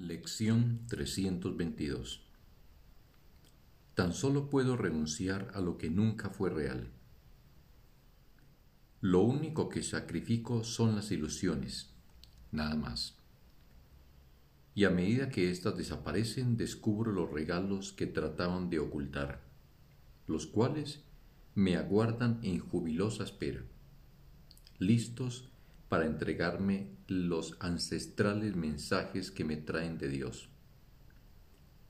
Lección 322 Tan solo puedo renunciar a lo que nunca fue real. Lo único que sacrifico son las ilusiones, nada más. Y a medida que éstas desaparecen, descubro los regalos que trataban de ocultar, los cuales me aguardan en jubilosa espera, listos para entregarme los ancestrales mensajes que me traen de Dios.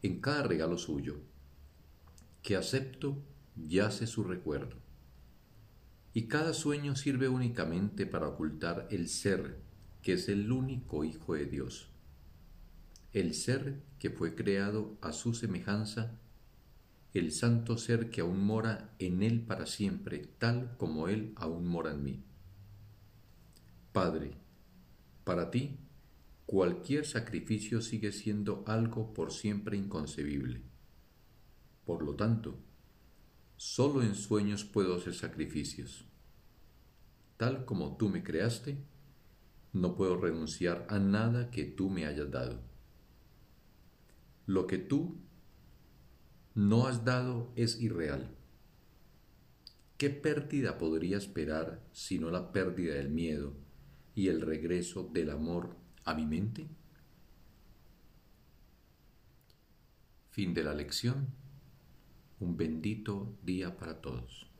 En cada regalo suyo, que acepto, yace su recuerdo. Y cada sueño sirve únicamente para ocultar el ser, que es el único Hijo de Dios. El ser que fue creado a su semejanza, el santo ser que aún mora en Él para siempre, tal como Él aún mora en mí. Padre, para ti, cualquier sacrificio sigue siendo algo por siempre inconcebible. Por lo tanto, solo en sueños puedo hacer sacrificios. Tal como tú me creaste, no puedo renunciar a nada que tú me hayas dado. Lo que tú no has dado es irreal. ¿Qué pérdida podría esperar sino la pérdida del miedo? Y el regreso del amor a mi mente? Fin de la lección. Un bendito día para todos.